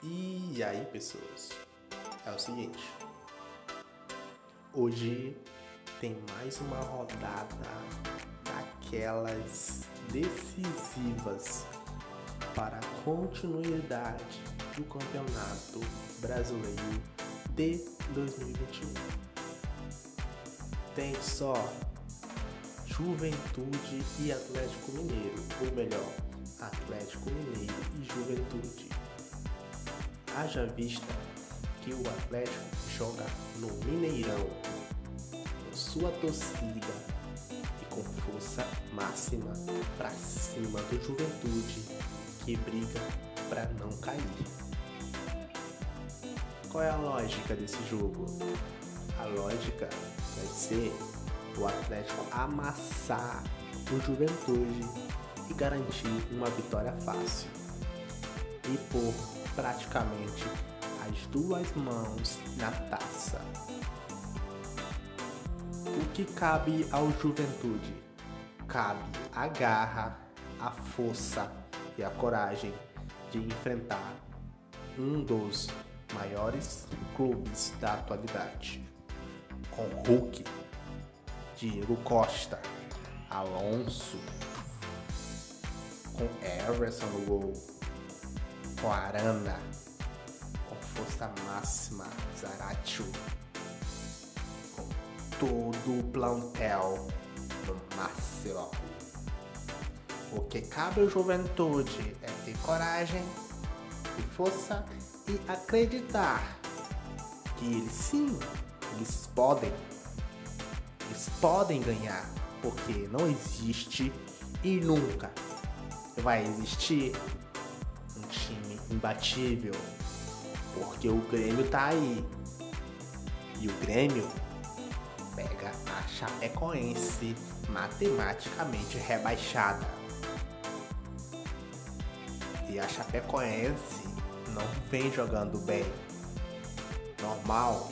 E aí, pessoas? É o seguinte. Hoje tem mais uma rodada daquelas decisivas para a continuidade do Campeonato Brasileiro de 2021. Tem só Juventude e Atlético Mineiro, ou melhor, Atlético Mineiro e Juventude. Haja vista que o Atlético joga no Mineirão, com sua torcida e com força máxima para cima do Juventude, que briga para não cair. Qual é a lógica desse jogo? A lógica vai ser o Atlético amassar o Juventude e garantir uma vitória fácil. E por praticamente as duas mãos na taça. O que cabe ao Juventude? Cabe a garra, a força e a coragem de enfrentar um dos maiores clubes da atualidade. Com Hulk, Diego Costa, Alonso, com Everson no gol, com Arana, com força máxima, Zaratio, com todo o plantel no máximo. O que cabe ao juventude é ter coragem e força e acreditar que eles sim, eles podem, eles podem ganhar, porque não existe e nunca vai existir imbatível, porque o Grêmio tá aí. E o Grêmio pega a Chapecoense matematicamente rebaixada. E a Chapecoense não vem jogando bem. Normal,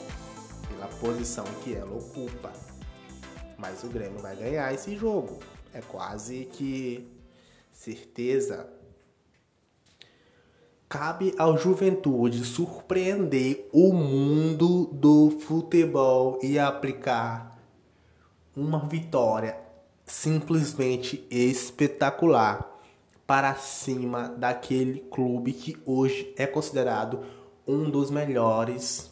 pela posição que ela ocupa. Mas o Grêmio vai ganhar esse jogo. É quase que certeza. Cabe ao Juventude surpreender o mundo do futebol e aplicar uma vitória simplesmente espetacular para cima daquele clube que hoje é considerado um dos melhores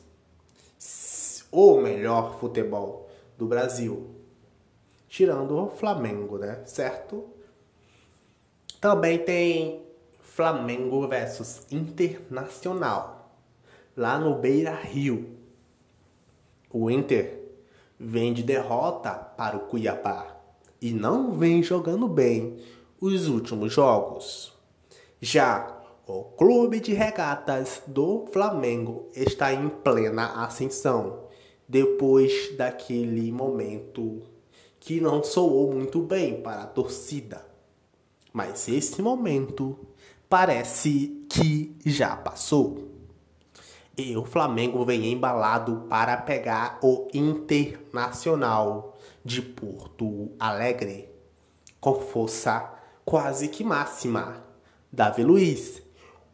ou melhor futebol do Brasil, tirando o Flamengo, né? Certo? Também tem Flamengo versus Internacional, lá no Beira Rio. O Inter vem de derrota para o Cuiabá e não vem jogando bem os últimos jogos. Já o Clube de Regatas do Flamengo está em plena ascensão depois daquele momento que não soou muito bem para a torcida. Mas esse momento parece que já passou. E o Flamengo vem embalado para pegar o Internacional de Porto Alegre com força quase que máxima. Davi Luiz,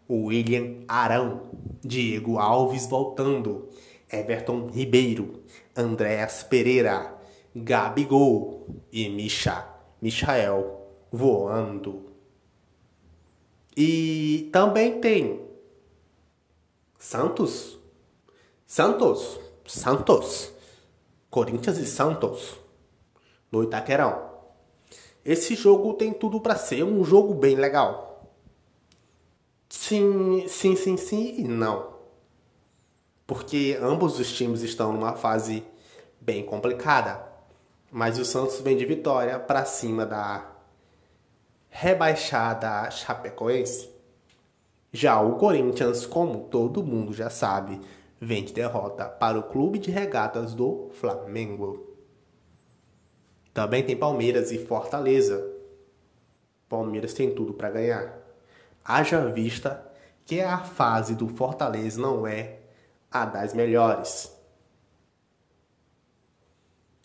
William Arão, Diego Alves voltando, Everton Ribeiro, Andréas Pereira, Gabigol e Micha, Michael voando. E também tem Santos, Santos, Santos, Corinthians e Santos no Itaquerão. Esse jogo tem tudo para ser um jogo bem legal. Sim, sim, sim, sim e não. Porque ambos os times estão numa fase bem complicada. Mas o Santos vem de vitória para cima da rebaixada Chapecoense. Já o Corinthians, como todo mundo já sabe, vem de derrota para o Clube de Regatas do Flamengo. Também tem Palmeiras e Fortaleza. Palmeiras tem tudo para ganhar. Haja vista que a fase do Fortaleza não é a das melhores.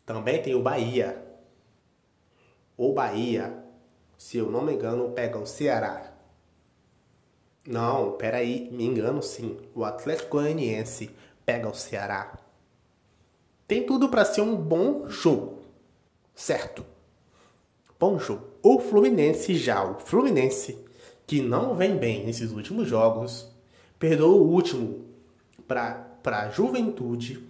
Também tem o Bahia. O Bahia, se eu não me engano, pega o Ceará. Não, peraí, me engano sim. O Atlético Goianiense pega o Ceará. Tem tudo para ser um bom jogo, certo? Bom jogo. O Fluminense já, o Fluminense, que não vem bem nesses últimos jogos, perdeu o último para a Juventude.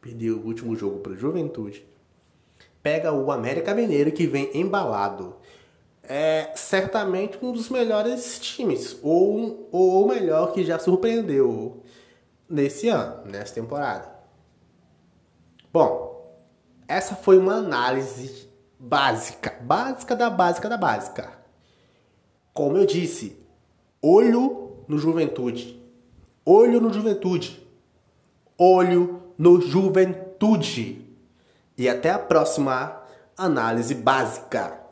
Perdeu o último jogo para Juventude. Pega o América Mineiro que vem embalado é certamente um dos melhores times, ou, ou melhor que já surpreendeu nesse ano, nessa temporada. Bom, essa foi uma análise básica, básica da básica da básica. Como eu disse, olho no Juventude. Olho no Juventude. Olho no Juventude. E até a próxima análise básica.